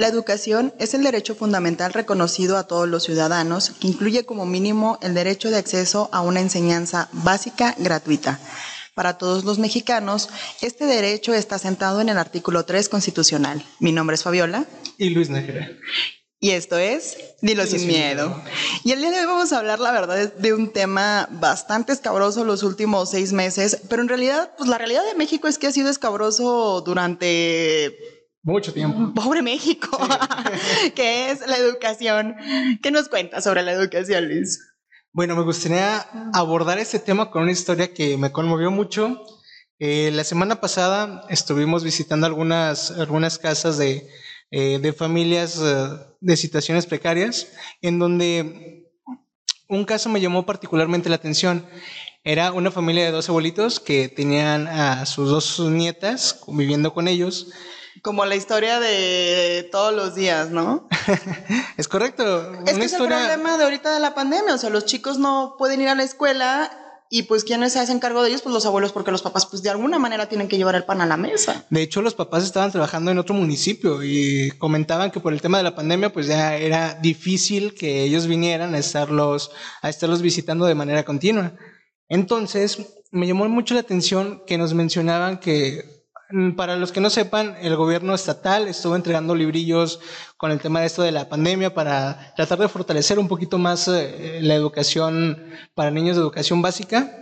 La educación es el derecho fundamental reconocido a todos los ciudadanos, que incluye como mínimo el derecho de acceso a una enseñanza básica gratuita. Para todos los mexicanos, este derecho está sentado en el artículo 3 constitucional. Mi nombre es Fabiola. Y Luis Nájera. Y esto es Dilo, sin, miedo. Y el día de hoy vamos a hablar, la verdad, de un tema bastante escabroso los últimos seis meses, pero en realidad, pues la realidad de México es que ha sido escabroso durante mucho tiempo. Pobre México, que es la educación. ¿Qué nos cuenta sobre la educación, Luis? Bueno, me gustaría abordar este tema con una historia que me conmovió mucho. Eh, la semana pasada estuvimos visitando algunas, algunas casas de, eh, de familias eh, de situaciones precarias, en donde un caso me llamó particularmente la atención. Era una familia de dos abuelitos que tenían a sus dos nietas conviviendo con ellos como la historia de todos los días, ¿no? es correcto. Es que es el problema de ahorita de la pandemia, o sea, los chicos no pueden ir a la escuela y pues quienes se hacen cargo de ellos, pues los abuelos, porque los papás pues de alguna manera tienen que llevar el pan a la mesa. De hecho, los papás estaban trabajando en otro municipio y comentaban que por el tema de la pandemia pues ya era difícil que ellos vinieran a estarlos, a estarlos visitando de manera continua. Entonces, me llamó mucho la atención que nos mencionaban que para los que no sepan, el gobierno estatal estuvo entregando librillos con el tema de esto de la pandemia para tratar de fortalecer un poquito más eh, la educación para niños de educación básica.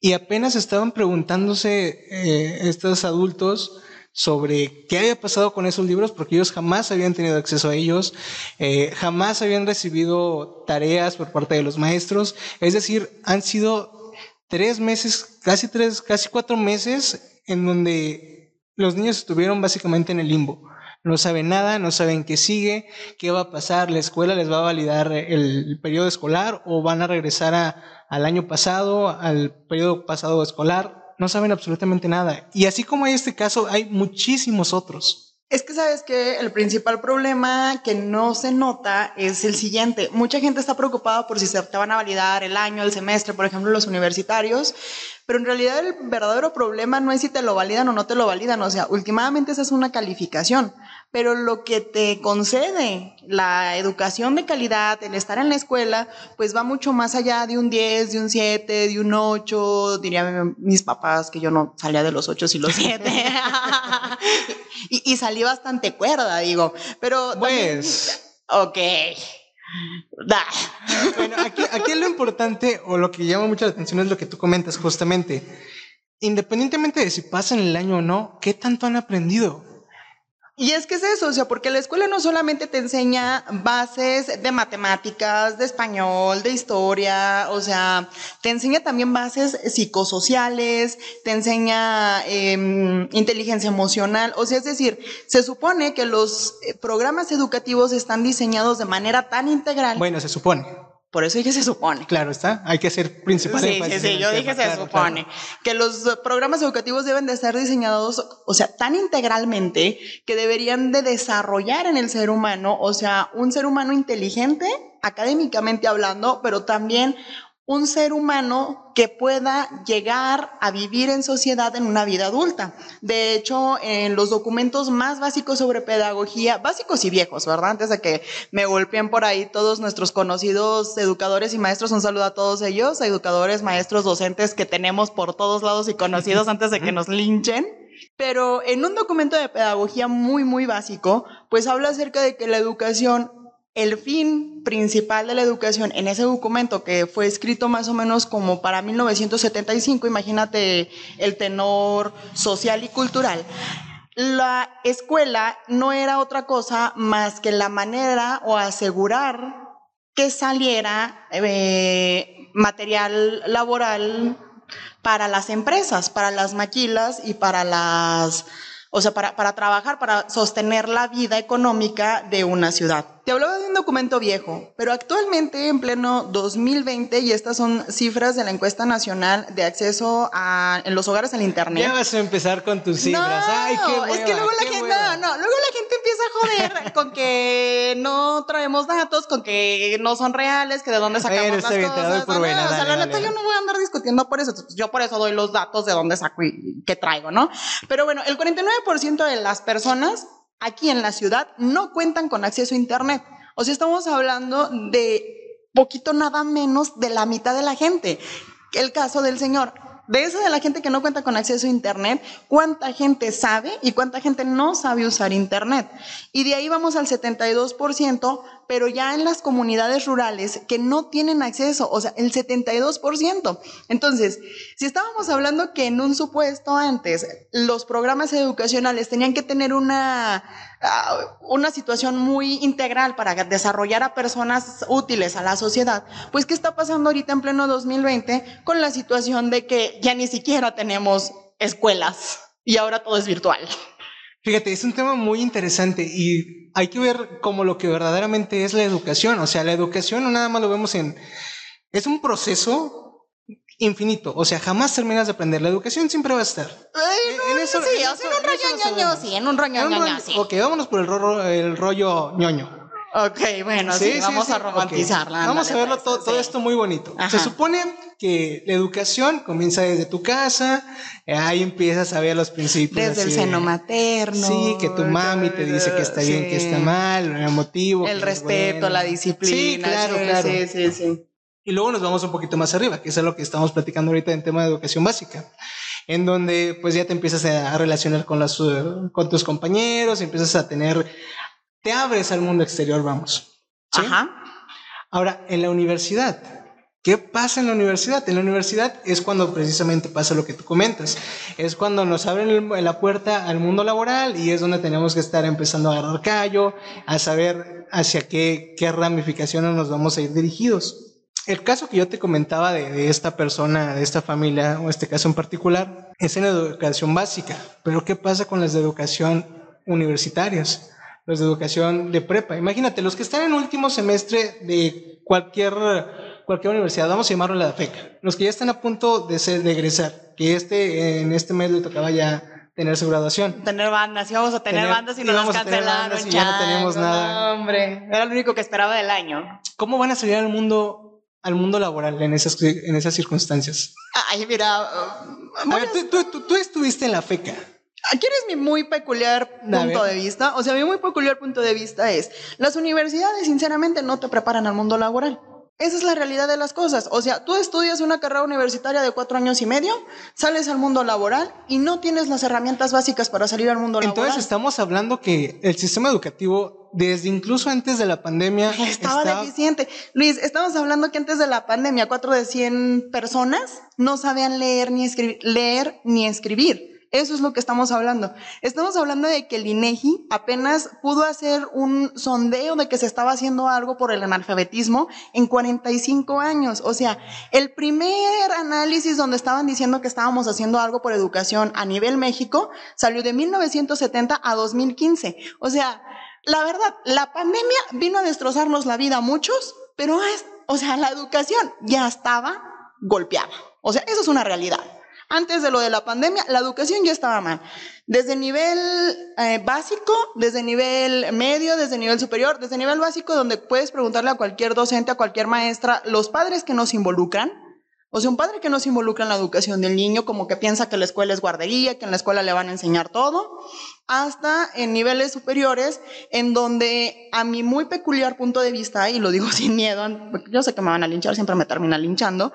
Y apenas estaban preguntándose eh, estos adultos sobre qué había pasado con esos libros, porque ellos jamás habían tenido acceso a ellos, eh, jamás habían recibido tareas por parte de los maestros. Es decir, han sido tres meses, casi tres, casi cuatro meses en donde los niños estuvieron básicamente en el limbo. No saben nada, no saben qué sigue, qué va a pasar, la escuela les va a validar el periodo escolar o van a regresar al año pasado, al periodo pasado escolar. No saben absolutamente nada. Y así como hay este caso, hay muchísimos otros. Es que sabes que el principal problema que no se nota es el siguiente. Mucha gente está preocupada por si se te van a validar el año, el semestre, por ejemplo, los universitarios, pero en realidad el verdadero problema no es si te lo validan o no te lo validan, o sea, últimamente esa es una calificación, pero lo que te concede la educación de calidad, el estar en la escuela, pues va mucho más allá de un 10, de un 7, de un 8, dirían mis papás que yo no salía de los 8 y los 7. y, y, salí bastante cuerda, digo, pero... Pues... ok. Bueno, aquí, aquí lo importante o lo que llama mucho la atención es lo que tú comentas justamente. Independientemente de si pasan el año o no, ¿qué tanto han aprendido? Y es que es eso, o sea, porque la escuela no solamente te enseña bases de matemáticas, de español, de historia, o sea, te enseña también bases psicosociales, te enseña em, inteligencia emocional, o sea, es decir, se supone que los eh, programas educativos están diseñados de manera tan integral. Bueno, se supone. Por eso dije se supone. Claro, está. Hay que hacer principal Sí, sí, sí. Yo dije se supone. Que los programas educativos deben de estar diseñados, o sea, tan integralmente que deberían de desarrollar en el ser humano, o sea, un ser humano inteligente, académicamente hablando, pero también un ser humano que pueda llegar a vivir en sociedad en una vida adulta. De hecho, en los documentos más básicos sobre pedagogía, básicos y viejos, ¿verdad? Antes de que me golpeen por ahí todos nuestros conocidos educadores y maestros, un saludo a todos ellos, educadores, maestros, docentes que tenemos por todos lados y conocidos antes de que nos linchen. Pero en un documento de pedagogía muy, muy básico, pues habla acerca de que la educación el fin principal de la educación en ese documento que fue escrito más o menos como para 1975, imagínate el tenor social y cultural, la escuela no era otra cosa más que la manera o asegurar que saliera eh, material laboral para las empresas, para las maquilas y para las, o sea, para, para trabajar, para sostener la vida económica de una ciudad. Te hablaba de un documento viejo, pero actualmente en pleno 2020, y estas son cifras de la encuesta nacional de acceso a, en los hogares al Internet. Ya vas a empezar con tus cifras. No, Ay, qué es que luego la gente, no, no, luego la gente empieza a joder con que no traemos datos, con que no son reales, que de dónde sacamos las bien, cosas. No, buena, o sea, la neta yo no voy a andar discutiendo por eso. Yo por eso doy los datos de dónde saco y qué traigo, ¿no? Pero bueno, el 49% de las personas aquí en la ciudad no cuentan con acceso a Internet. O sea, estamos hablando de poquito nada menos de la mitad de la gente. El caso del señor de esa de la gente que no cuenta con acceso a Internet, cuánta gente sabe y cuánta gente no sabe usar Internet. Y de ahí vamos al 72%, pero ya en las comunidades rurales que no tienen acceso, o sea, el 72%. Entonces, si estábamos hablando que en un supuesto antes los programas educacionales tenían que tener una una situación muy integral para desarrollar a personas útiles a la sociedad, pues ¿qué está pasando ahorita en pleno 2020 con la situación de que ya ni siquiera tenemos escuelas y ahora todo es virtual? Fíjate, es un tema muy interesante y hay que ver como lo que verdaderamente es la educación. O sea, la educación no nada más lo vemos en... Es un proceso infinito. O sea, jamás terminas de aprender. La educación siempre va a estar. en eso, sí, o sea, en un rollo ñoño, sí, en un rollo ñoño, sí. Ok, vámonos por el, rollo, el rollo ñoño. Ok, bueno, sí, vamos a romantizarla. Vamos a verlo pues, todo, esto muy bonito. Se supone que la educación comienza desde tu casa, eh, ahí empiezas a ver los principios. Desde el seno materno. Sí, que tu mami te dice que está bien, que está mal, el motivo. El respeto, la disciplina. Sí, claro, claro. Sí, sí, sí. Y luego nos vamos un poquito más arriba, que es lo que estamos platicando ahorita en tema de educación básica, en donde pues ya te empiezas a relacionar con, las, con tus compañeros, empiezas a tener, te abres al mundo exterior, vamos. Ajá. Ahora, en la universidad, ¿Qué pasa en la universidad? En la universidad es cuando precisamente pasa lo que tú comentas. Es cuando nos abren la puerta al mundo laboral y es donde tenemos que estar empezando a agarrar callo, a saber hacia qué, qué ramificaciones nos vamos a ir dirigidos. El caso que yo te comentaba de, esta persona, de esta familia, o este caso en particular, es en educación básica. Pero ¿qué pasa con las de educación universitarias? Los de educación de prepa. Imagínate, los que están en último semestre de cualquier, cualquier universidad, vamos a llamarlo la FECA. Los que ya están a punto de, ser, de egresar, que este, en este mes le tocaba ya tener su graduación. Tener bandas, íbamos a tener, bandas y no nos cancelaron. Y ya no teníamos nada. hombre, era lo único que esperaba del año. ¿Cómo van a salir al mundo al mundo laboral en esas, en esas circunstancias? Ay, mira. a ver, tú, estuviste en la FECA. Aquí eres mi muy peculiar punto de vista. O sea, mi muy peculiar punto de vista es, las universidades sinceramente no te preparan al mundo laboral. Esa es la realidad de las cosas. O sea, tú estudias una carrera universitaria de cuatro años y medio, sales al mundo laboral y no tienes las herramientas básicas para salir al mundo laboral. Entonces estamos hablando que el sistema educativo, desde incluso antes de la pandemia, estaba, deficiente. Luis, estamos hablando que antes de la pandemia, cuatro de cien personas no sabían leer ni escribir, leer ni escribir. Eso es lo que estamos hablando. Estamos hablando de que el INEGI apenas pudo hacer un sondeo de que se estaba haciendo algo por el analfabetismo en 45 años. O sea, el primer análisis donde estaban diciendo que estábamos haciendo algo por educación a nivel México salió de 1970 a 2015. O sea, la verdad, la pandemia vino a destrozarnos la vida a muchos, pero es, o sea, la educación ya estaba golpeada. O sea, eso es una realidad. Antes de lo de la pandemia, la educación ya estaba mal. Desde nivel eh, básico, desde nivel medio, desde nivel superior, desde nivel básico, donde puedes preguntarle a cualquier docente, a cualquier maestra, los padres que nos involucran, o sea, un padre que no se involucra en la educación del niño, como que piensa que la escuela es guardería, que en la escuela le van a enseñar todo, hasta en niveles superiores, en donde a mi muy peculiar punto de vista, y lo digo sin miedo, yo sé que me van a linchar, siempre me termina linchando,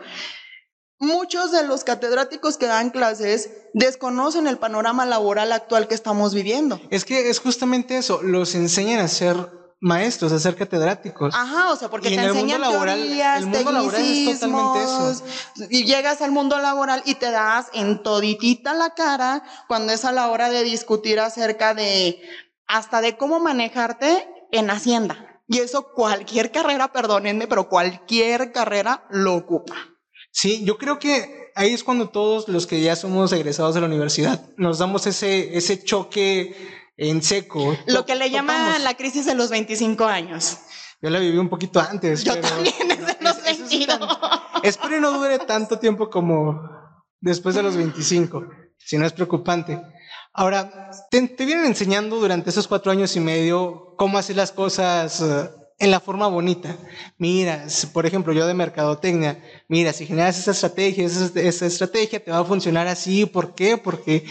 Muchos de los catedráticos que dan clases desconocen el panorama laboral actual que estamos viviendo. Es que es justamente eso, los enseñan a ser maestros, a ser catedráticos. Ajá, o sea, porque te enseñan laboral, teorías, el mundo laboral es totalmente eso. Y llegas al mundo laboral y te das en toditita la cara cuando es a la hora de discutir acerca de hasta de cómo manejarte en Hacienda. Y eso cualquier carrera, perdónenme, pero cualquier carrera lo ocupa. Sí, yo creo que ahí es cuando todos los que ya somos egresados de la universidad nos damos ese, ese choque en seco. Lo que le llaman la crisis de los 25 años. Yo la viví un poquito antes. Yo también desde los 22. espero no dure tanto tiempo como después de los 25, si no es preocupante. Ahora, te, te, vienen enseñando durante esos cuatro años y medio cómo hacer las cosas eh, en la forma bonita. Mira, por ejemplo, yo de mercadotecnia, mira, si generas esa estrategia, esa, estrategia te va a funcionar así. ¿Por qué? Porque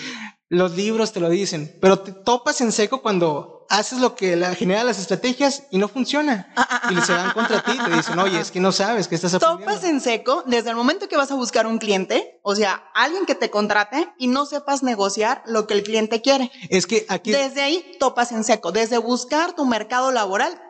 los libros te lo dicen, pero te topas en seco cuando haces lo que la, genera las estrategias y no funciona. Ah, ah, y se van contra ti, te dicen, oye, es que no sabes que estás aprendiendo. Topas en seco desde el momento que vas a buscar un cliente, o sea, alguien que te contrate y no sepas negociar lo que el cliente quiere. Es que aquí... Desde ahí topas en seco, desde buscar tu mercado laboral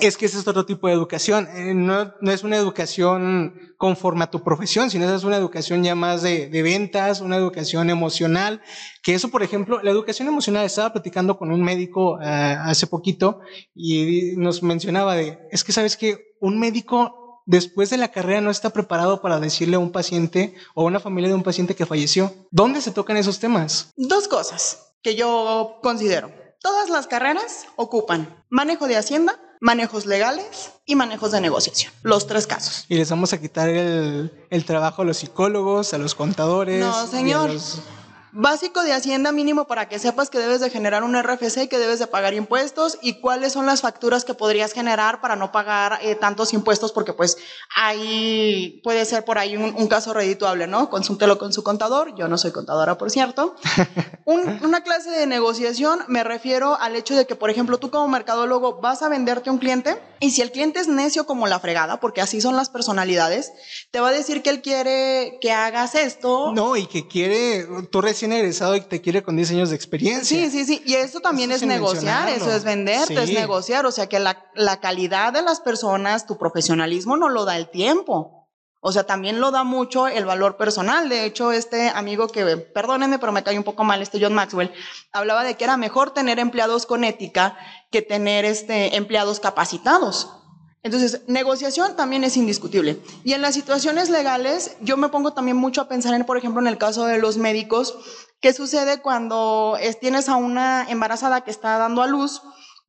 es que ese es otro tipo de educación. Eh, no, no, es una educación conforme a tu profesión, sino es una educación ya más de, de, ventas, una educación emocional. Que eso, por ejemplo, la educación emocional, estaba platicando con un médico eh, hace poquito y nos mencionaba de, es que sabes que un médico después de la carrera no está preparado para decirle a un paciente o a una familia de un paciente que falleció. ¿Dónde se tocan esos temas? Dos cosas que yo considero. Todas las carreras ocupan manejo de hacienda, manejos legales y manejos de negociación. Los tres casos. Y les vamos a quitar el, trabajo a los psicólogos, a los contadores. No, señor. Básico de Hacienda mínimo para que sepas que debes de generar un RFC y que debes de pagar impuestos y cuáles son las facturas que podrías generar para no pagar eh, tantos impuestos porque pues ahí puede ser por ahí un, caso redituable, ¿no? Consúltelo con su contador, yo no soy contadora por cierto. una clase de negociación me refiero al hecho de que por ejemplo tú como mercadólogo vas a venderte un cliente y si el cliente es necio como la fregada, porque así son las personalidades, te va a decir que él quiere que hagas esto. No, y que quiere, tú recién egresado y te quiere con 10 años de experiencia. Sí, sí, sí. Y eso también es negociar, eso es venderte, es negociar. O sea que la, la calidad de las personas, tu profesionalismo no lo da el tiempo. O sea, también lo da mucho el valor personal. De hecho, este amigo que, perdónenme, pero me cae un poco mal, este John Maxwell, hablaba de que era mejor tener empleados con ética que tener este, empleados capacitados. Entonces, negociación también es indiscutible. Y en las situaciones legales, yo me pongo también mucho a pensar en, por ejemplo, en el caso de los médicos, ¿qué sucede cuando tienes a una embarazada que está dando a luz,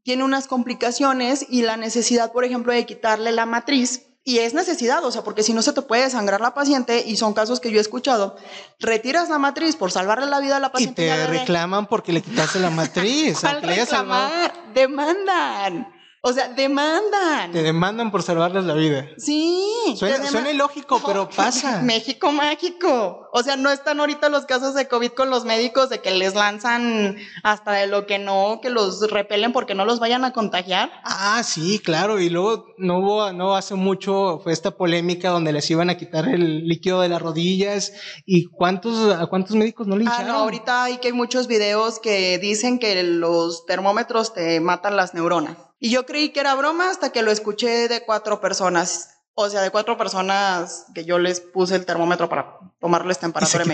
tiene unas complicaciones y la necesidad, por ejemplo, de quitarle la matriz? Y es necesidad, o sea, porque si no se te puede sangrar la paciente, y son casos que yo he escuchado, retiras la matriz por salvarle la vida a la paciente. Y te reclaman porque le quitaste la matriz. ¿Cuál reclamar? Demandan. O sea, demandan. Te demandan por salvarles la vida. Sí. Suena, ilógico, pero pasa. México mágico. O sea, no están ahorita los casos de COVID con los médicos de que les lanzan hasta de lo que no, que los repelen porque no los vayan a contagiar. Ah, sí, claro. Y luego no hubo, no hace mucho fue esta polémica donde les iban a quitar el líquido de las rodillas. ¿Y cuántos, a cuántos médicos no le hincharon? Ah, no, ahorita hay que hay muchos videos que dicen que los termómetros te matan las neuronas. Y yo creí que era broma hasta que lo escuché de cuatro personas. O sea, de cuatro personas que yo les puse el termómetro para tomarles temperatura y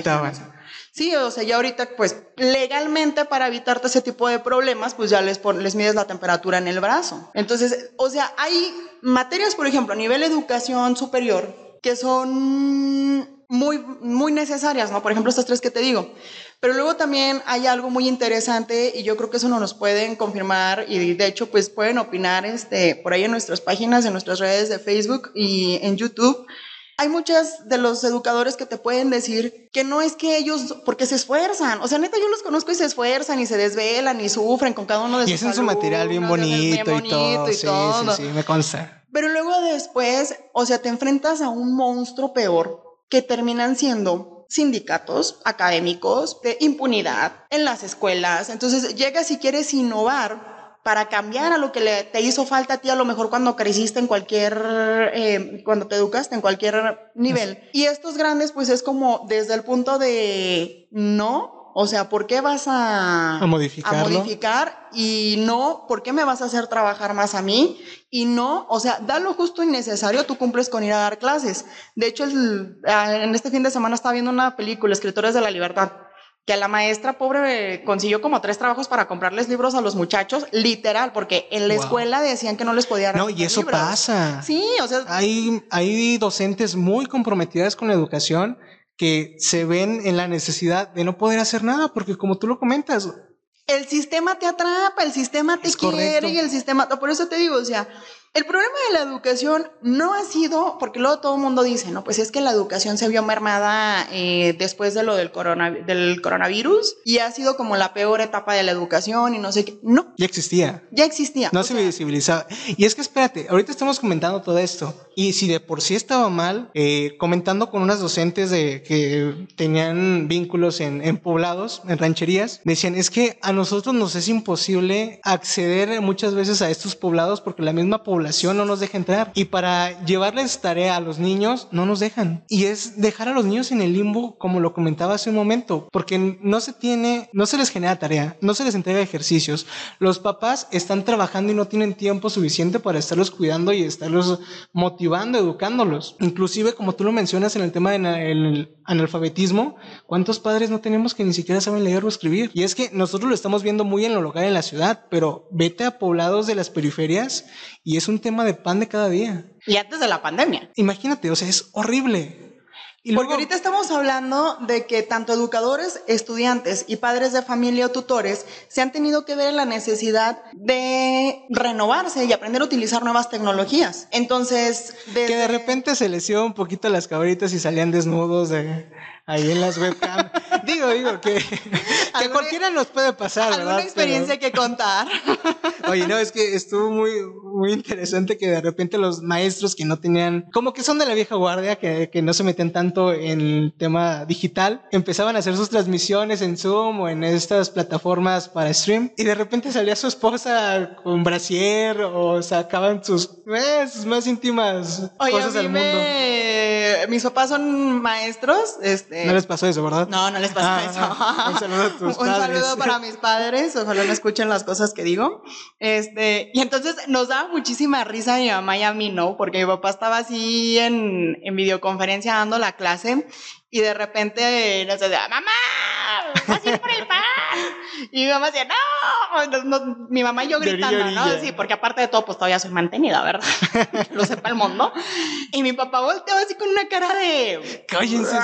Sí, o sea, ya ahorita, pues legalmente para evitarte ese tipo de problemas, pues ya les, les mides la temperatura en el brazo. Entonces, o sea, hay materias, por ejemplo, a nivel educación superior, que son muy, muy necesarias, ¿no? Por ejemplo, estas tres que te digo. Pero luego también hay algo muy interesante y yo creo que eso no nos pueden confirmar y de hecho pues pueden opinar este, por ahí en nuestras páginas, en nuestras redes de Facebook y en YouTube. Hay muchos de los educadores que te pueden decir que no es que ellos, porque se esfuerzan. O sea, neta, yo los conozco y se esfuerzan y se desvelan y sufren con cada uno de sus Y hacen su material bien bonito, y todo. sí, sí, sí, me consta. Pero luego después, o sea, te enfrentas a un monstruo peor que terminan siendo sindicatos académicos de impunidad en las escuelas. Entonces, llegas si quieres innovar para cambiar a lo que le, te hizo falta a ti a lo mejor cuando creciste en cualquier, eh, cuando te educaste en cualquier nivel. Y estos grandes, pues es como desde el punto de no, o sea, ¿por qué vas a, a, modificar? Y no, ¿por qué me vas a hacer trabajar más a mí? Y no, o sea, da lo justo y necesario, tú cumples con ir a dar clases. De hecho, ah, en este fin de semana estaba viendo una película, Escritores de la Libertad, que a la maestra pobre consiguió como tres trabajos para comprarles libros a los muchachos, literal, porque en la escuela decían que no les podía No, y eso pasa. Sí, o sea. Hay, hay docentes muy comprometidas con la educación que se ven en la necesidad de no poder hacer nada, porque como tú lo comentas, el sistema te atrapa, el sistema te quiere y el sistema, por eso te digo, o sea, El problema de la educación no ha sido, porque luego todo el mundo dice, no, pues es que la educación se vio mermada eh, después de lo del, del coronavirus y ha sido como la peor etapa de la educación y no sé qué. No. Ya existía. Ya existía. No se visibilizaba. Y es que espérate, ahorita estamos comentando todo esto y si de por sí estaba mal, eh, comentando con unas docentes de que tenían vínculos en, en poblados, en rancherías, decían, es que a nosotros nos es imposible acceder muchas veces a estos poblados porque la misma población no nos deja entrar. Y para llevarles tarea a los niños, no nos dejan. Y es dejar a los niños en el limbo, como lo comentaba hace un momento, porque no se tiene, no se les genera tarea, no se les entrega ejercicios. Los papás están trabajando y no tienen tiempo suficiente para estarlos cuidando y estarlos motivando, educándolos. Inclusive, como tú lo mencionas en el tema del analfabetismo, ¿cuántos padres no tenemos que ni siquiera saben leer o escribir? Y es que nosotros lo estamos viendo muy en lo local en la ciudad, pero vete a poblados de las periferias y es un tema de pan de cada día. Y antes de la pandemia. Imagínate, o sea, es horrible. Y Porque ahorita estamos hablando de que tanto educadores, estudiantes y padres de familia o tutores se han tenido que ver en la necesidad de renovarse y aprender a utilizar nuevas tecnologías. Entonces, que de repente se les un poquito las cabritas y salían desnudos de ahí en las webcams. digo, digo, que, que cualquiera nos puede pasar, ¿Alguna experiencia que contar? Oye, no, es que estuvo muy, muy interesante que de repente los maestros que no tenían, como que son de la vieja guardia, que, que no se meten tanto en el tema digital, empezaban a hacer sus transmisiones en Zoom o en estas plataformas para stream y de repente salía su esposa con brasier o sacaban sus, eh, sus más íntimas cosas del mundo. Mis papás son maestros, este, no les pasó eso, ¿verdad? No, no les pasó ah, eso. un saludo a tus Un saludo para mis padres, ojalá no escuchen las cosas que digo. Este, y entonces nos daba muchísima risa a mi mamá y a mí, ¿no? Porque mi papá estaba así en, en videoconferencia dando la clase y de repente nos decía, mamá, vas a ir por el pan. Y mi mamá decía, no, mi mamá y yo gritando, ¿no? Sí, porque aparte de todo, pues todavía soy mantenida, ¿verdad? Lo sepa el mundo. Y mi papá volteaba así con una cara de... Cállense,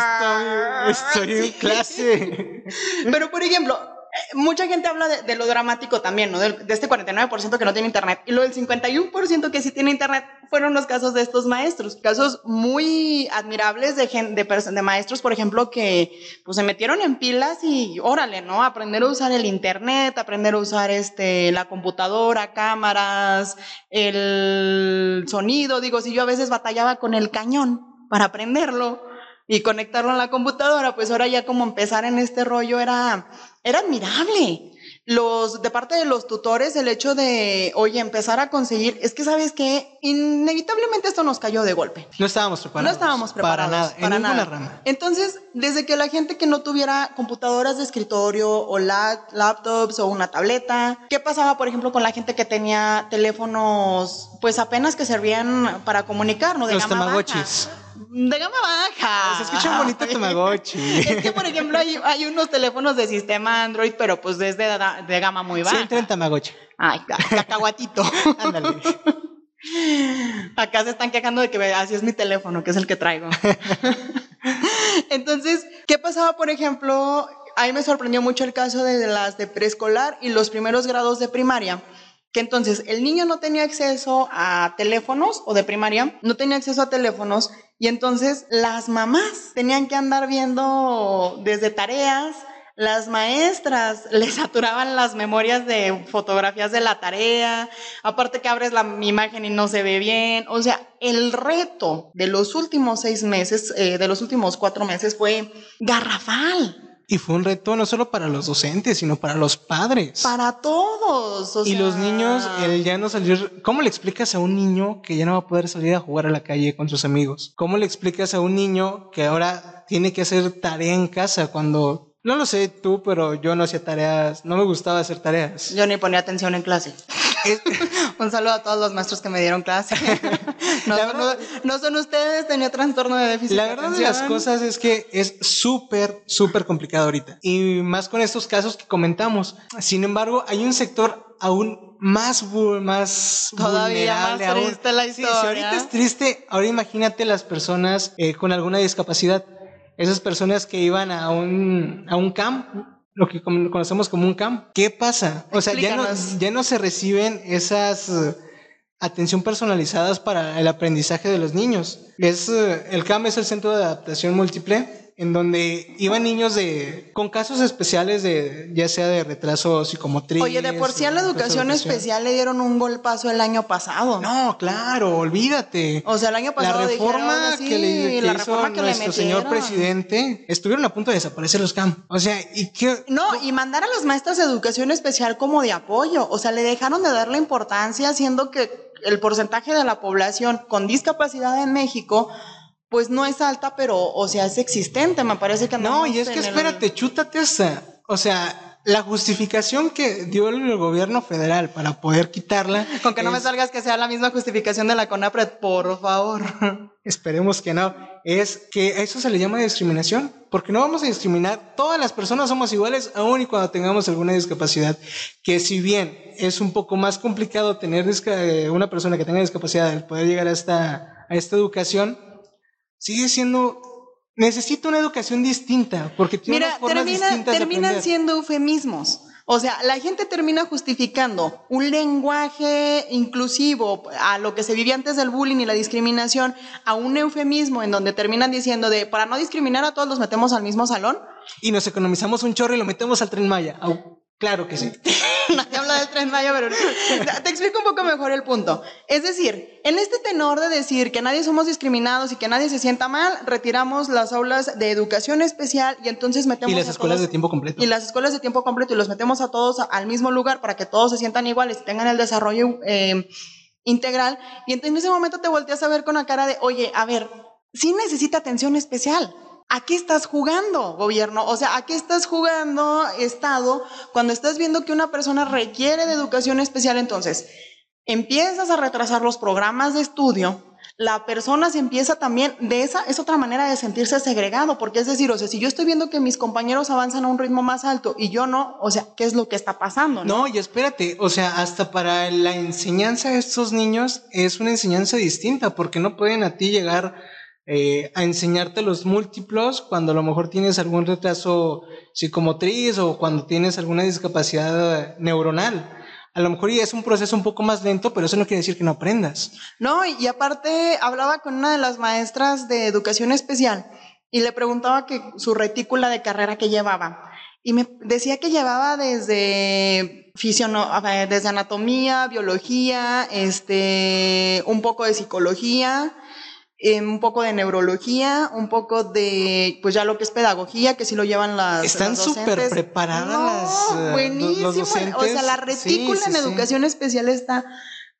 estoy, estoy en clase. Pero, por ejemplo, mucha gente habla de, lo dramático también, ¿no? De, este 49% que no tiene internet. Y lo del 51% que sí tiene internet fueron los casos de estos maestros. Casos muy admirables de, de, de maestros, por ejemplo, que pues se metieron en pilas y órale, ¿no? Aprender a usar el internet, aprender a usar este, la computadora, cámaras, el sonido. Digo, si yo a veces batallaba con el cañón para aprenderlo y conectarlo a la computadora, pues ahora ya como empezar en este rollo era, era admirable. Los, de parte de los tutores, el hecho de, oye, empezar a conseguir, es que sabes que inevitablemente esto nos cayó de golpe. No estábamos preparados. No estábamos preparados. Para nada, para en ninguna rama. Entonces, desde que la gente que no tuviera computadoras de escritorio o laptops o una tableta, ¿qué pasaba, por ejemplo, con la gente que tenía teléfonos, pues apenas que servían para comunicar, ¿no? De Los tamagotchis de gama baja. Se escucha bonito Tamagotchi. es que, por ejemplo, hay, unos teléfonos de sistema Android, pero pues desde de, gama muy baja. Sí, entra en Tamagotchi. Ay, cacahuatito. Ándale. Acá se están quejando de que así es mi teléfono, que es el que traigo. Entonces, ¿qué pasaba, por ejemplo? A mí me sorprendió mucho el caso de las de preescolar y los primeros grados de primaria que entonces el niño no tenía acceso a teléfonos o de primaria, no tenía acceso a teléfonos y entonces las mamás tenían que andar viendo desde tareas, las maestras les saturaban las memorias de fotografías de la tarea, aparte que abres la imagen y no se ve bien, o sea, el reto de los últimos seis meses, eh, de los últimos cuatro meses fue garrafal. Y fue un reto no solo para los docentes, sino para los padres. Para todos. y los niños, el ya no salir. ¿Cómo le explicas a un niño que ya no va a poder salir a jugar a la calle con sus amigos? ¿Cómo le explicas a un niño que ahora tiene que hacer tarea en casa cuando no lo sé tú, pero yo no hacía tareas, no me gustaba hacer tareas. Yo ni ponía atención en clase. Un saludo a todos los maestros que me dieron clase. no, son, ustedes, tenía trastorno de déficit. La verdad de, las cosas es que es súper, súper complicado ahorita. Y más con estos casos que comentamos. Sin embargo, hay un sector aún más, más Todavía más triste la historia. si ahorita es triste, ahora imagínate las personas eh, con alguna discapacidad esas personas que iban a un, a un camp, lo que conocemos como un camp, ¿qué pasa? O sea, ya no, ya no se reciben esas atención personalizadas para el aprendizaje de los niños. Es, eh, el CAM es el Centro de Adaptación Múltiple en donde iban niños de con casos especiales de ya sea de retraso psicomotriz. Oye, de por sí a la educación especial le dieron un golpazo el año pasado. No, claro, olvídate. O sea, el año pasado la reforma que le la reforma que nuestro señor presidente estuvieron a punto de desaparecer los CAM. O sea, y qué No, y mandar a las maestras de educación especial como de apoyo, o sea, le dejaron de darle importancia siendo que el porcentaje de la población con discapacidad en México pues no es alta, pero, o sea, es existente, me parece que no. y es que espérate, chútate esa. O sea, la justificación que dio el gobierno federal para poder quitarla. Con que no me salgas que sea la misma justificación de la CONAPRED, por favor. Esperemos que no. Es que a eso se le llama discriminación, porque no vamos a discriminar. Todas las personas somos iguales, aun y cuando tengamos alguna discapacidad. Que si bien es un poco más complicado tener una persona que tenga discapacidad, el poder llegar a esta, a esta educación, sigue siendo necesita una educación distinta porque tiene Mira, formas distintas terminan siendo eufemismos. O sea, la gente termina justificando un lenguaje inclusivo a lo que se vivía antes del bullying y la discriminación a un eufemismo en donde terminan diciendo de para no discriminar a todos los metemos al mismo salón y nos economizamos un chorro y lo metemos al tren Maya. Claro que sí. Nadie habla del tren Maya, pero te explico un poco mejor el punto. Es decir, en este tenor de decir que nadie somos discriminados y que nadie se sienta mal, retiramos las aulas de educación especial y entonces metemos y las escuelas de tiempo completo y las escuelas de tiempo completo y los metemos a todos al mismo lugar para que todos se sientan iguales y tengan el desarrollo eh, integral. Y entonces en ese momento te volteas a ver con la cara de, oye, a ver, sí necesita atención especial. ¿A qué estás jugando, gobierno? O sea, ¿a qué estás jugando, Estado, cuando estás viendo que una persona requiere de educación especial? Entonces, empiezas a retrasar los programas de estudio, la persona se empieza también, de esa es otra manera de sentirse segregado, porque es decir, o sea, si yo estoy viendo que mis compañeros avanzan a un ritmo más alto y yo no, o sea, ¿qué es lo que está pasando? No, no y espérate, o sea, hasta para la enseñanza de estos niños es una enseñanza distinta, porque no pueden a ti llegar eh, a enseñarte los múltiplos cuando a lo mejor tienes algún retraso psicomotriz o cuando tienes alguna discapacidad neuronal. A lo mejor es un proceso un poco más lento, pero eso no quiere decir que no aprendas. No, y, aparte hablaba con una de las maestras de educación especial y le preguntaba que su retícula de carrera que llevaba. Y me decía que llevaba desde desde anatomía, biología, este, un poco de psicología, un poco de neurología, un poco de, pues ya lo que es pedagogía, que sí lo llevan las. Están súper preparadas no, buenísimo. o sea, la retícula en educación especial está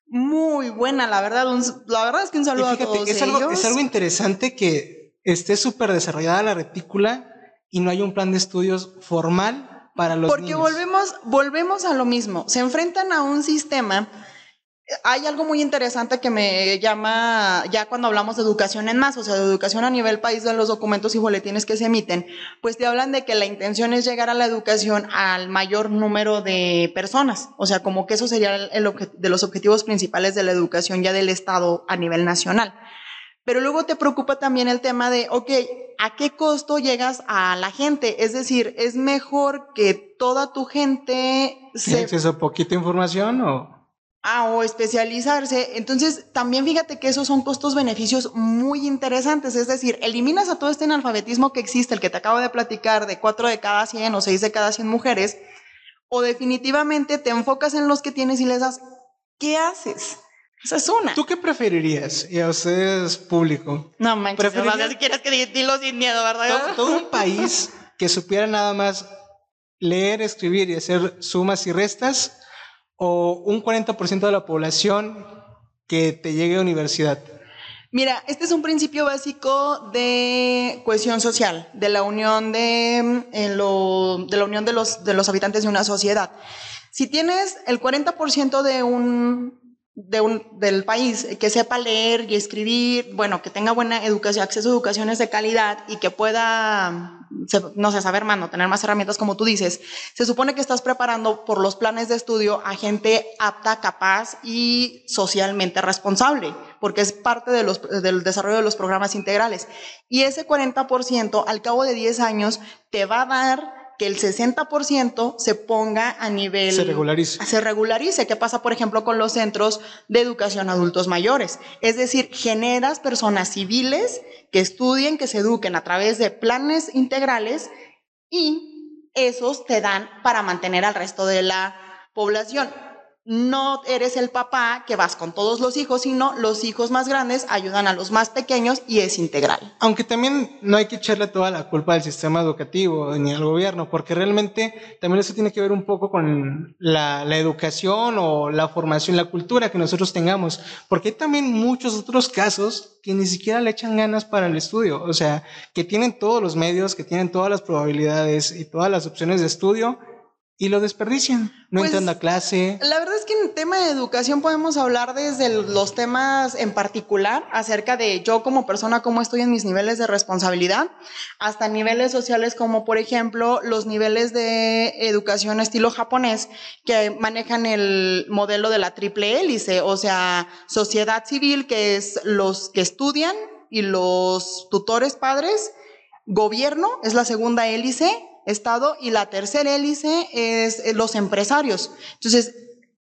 muy buena, la verdad. la verdad es que un saludo a todos es Algo, es algo interesante que esté súper desarrollada la retícula y no hay un plan de estudios formal para los Porque volvemos, volvemos a lo mismo. Se enfrentan a un sistema hay algo muy interesante que me llama, ya cuando hablamos de educación en más, o sea, de educación a nivel país, de los documentos y boletines que se emiten, pues te hablan de que la intención es llegar a la educación al mayor número de personas, o sea, como que eso sería el, de los objetivos principales de la educación ya del Estado a nivel nacional. Pero luego te preocupa también el tema de, ok, ¿a qué costo llegas a la gente? Es decir, ¿es mejor que toda tu gente... ¿Tiene acceso a poquita información o...? Ah, o especializarse. Entonces, también fíjate que esos son costos-beneficios muy interesantes. Es decir, eliminas a todo este analfabetismo que existe, el que te acabo de platicar, de 4 de cada 100 o 6 de cada 100 mujeres, o definitivamente te enfocas en los que tienes y les das, ¿qué haces? Esa es una. ¿Tú qué preferirías? Y a ustedes, público. No manches, si quieres que dilo sin miedo, ¿verdad? todo un país que supiera nada más leer, escribir y hacer sumas y restas o un 40% de la población que te llegue a universidad? Mira, este es un principio básico de cohesión social, de la unión de, de la unión de los, de los habitantes de una sociedad. Si tienes el 40% de un, de un, del país que sepa leer y escribir, bueno, que tenga buena educación, acceso a educaciones de calidad y que pueda no sé, saber más, no tener más herramientas como tú dices, se supone que estás preparando por los planes de estudio a gente apta, capaz y socialmente responsable, porque es parte de los, del desarrollo de los programas integrales. Y ese 40% al cabo de 10 años te va a dar que el 60% se ponga a nivel... Se regularice. Se regularice. ¿Qué pasa, por ejemplo, con los centros de educación adultos mayores? Es decir, generas personas civiles que estudien, que se eduquen a través de planes integrales y esos te dan para mantener al resto de la población no eres el papá que vas con todos los hijos, sino los hijos más grandes ayudan a los más pequeños y es integral. Aunque también no hay que echarle toda la culpa al sistema educativo ni al gobierno, porque realmente también eso tiene que ver un poco con la, educación o la formación, la cultura que nosotros tengamos, porque hay también muchos otros casos que ni siquiera le echan ganas para el estudio, o sea, que tienen todos los medios, que tienen todas las probabilidades y todas las opciones de estudio, y lo desperdician. No pues, entran a clase. La verdad es que en tema de educación podemos hablar desde los temas en particular acerca de yo como persona, cómo estoy en mis niveles de responsabilidad, hasta niveles sociales como por ejemplo los niveles de educación estilo japonés que manejan el modelo de la triple hélice, o sea, sociedad civil que es los que estudian y los tutores padres, gobierno es la segunda hélice Estado y la tercera hélice es eh, los empresarios. Entonces,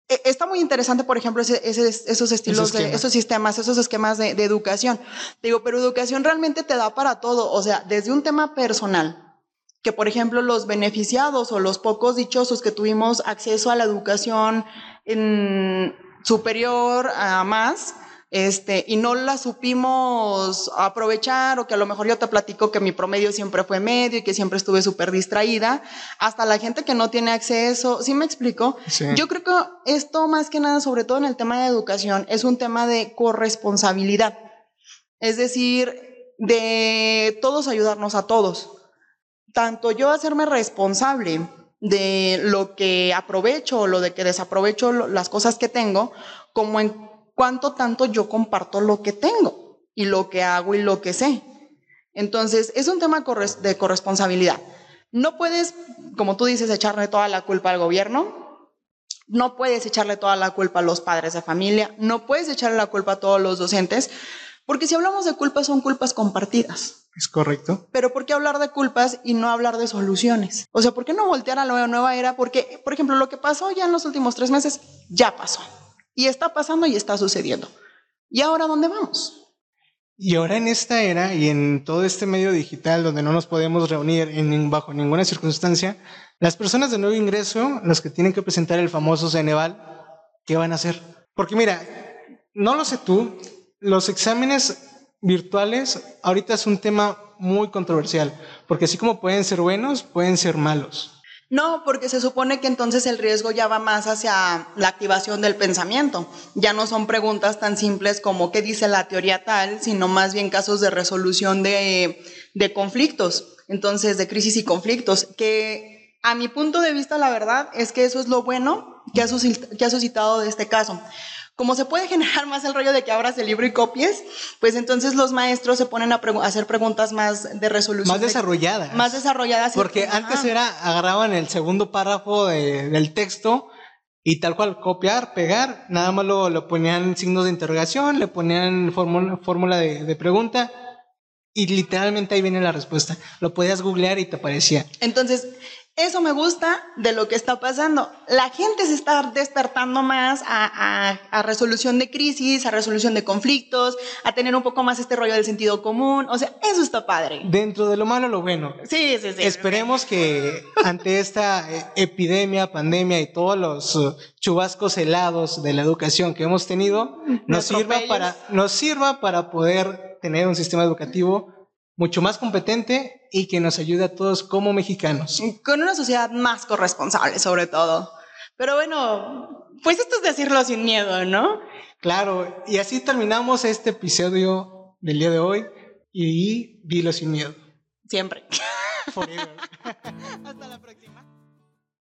e, está muy interesante, por ejemplo, esos estilos, de, esos sistemas, esos esquemas de, de, educación. Digo, pero educación realmente te da para todo, o sea, desde un tema personal, que por ejemplo los beneficiados o los pocos dichosos que tuvimos acceso a la educación en superior a más, este, y no la supimos aprovechar o que a lo mejor yo te platico que mi promedio siempre fue medio y que siempre estuve súper distraída, hasta la gente que no tiene acceso, ¿sí me explico? Yo creo que esto más que nada, sobre todo en el tema de educación, es un tema de corresponsabilidad, es decir, de todos ayudarnos a todos, tanto yo hacerme responsable de lo que aprovecho o lo de que desaprovecho las cosas que tengo, como en cuánto tanto yo comparto lo que tengo y lo que hago y lo que sé. Entonces, es un tema de corresponsabilidad. No puedes, como tú dices, echarle toda la culpa al gobierno, no puedes echarle toda la culpa a los padres de familia, no puedes echarle la culpa a todos los docentes, porque si hablamos de culpas son culpas compartidas. Es correcto. Pero ¿por qué hablar de culpas y no hablar de soluciones? O sea, ¿por qué no voltear a la nueva era? Porque, por ejemplo, lo que pasó ya en los últimos tres meses, ya pasó. Y está pasando y está sucediendo. ¿Y ahora dónde vamos? Y ahora en esta era y en todo este medio digital donde no nos podemos reunir en, bajo ninguna circunstancia, las personas de nuevo ingreso, los que tienen que presentar el famoso Ceneval, ¿qué van a hacer? Porque mira, no lo sé tú, los exámenes virtuales ahorita es un tema muy controversial, porque así como pueden ser buenos, pueden ser malos. No, porque se supone que entonces el riesgo ya va más hacia la activación del pensamiento. Ya no son preguntas tan simples como qué dice la teoría tal, sino más bien casos de resolución de, de conflictos, entonces de crisis y conflictos, que a mi punto de vista la verdad es que eso es lo bueno que ha, suscitado de este caso como se puede generar más el rollo de que abras el libro y copies, pues entonces los maestros se ponen a, hacer preguntas más de resolución. Más desarrolladas. más desarrolladas. Porque antes era, agarraban el segundo párrafo del texto y tal cual copiar, pegar, nada más lo, ponían signos de interrogación, le ponían fórmula de, de pregunta y literalmente ahí viene la respuesta. Lo podías googlear y te aparecía. Entonces, eso me gusta de lo que está pasando. La gente se está despertando más a, resolución de crisis, a resolución de conflictos, a tener un poco más este rollo del sentido común. O sea, eso está padre. Dentro de lo malo, lo bueno. Sí, sí, sí. Esperemos que ante esta eh, epidemia, pandemia y todos los uh, chubascos helados de la educación que hemos tenido, nos sirva, para, nos sirva para poder tener un sistema educativo mucho más competente y que nos ayude a todos como mexicanos. Con una sociedad más corresponsable, sobre todo. Pero bueno, pues esto es decirlo sin miedo, ¿no? Claro, y así terminamos este episodio del día de hoy y dilo sin miedo. Siempre. Hasta la próxima.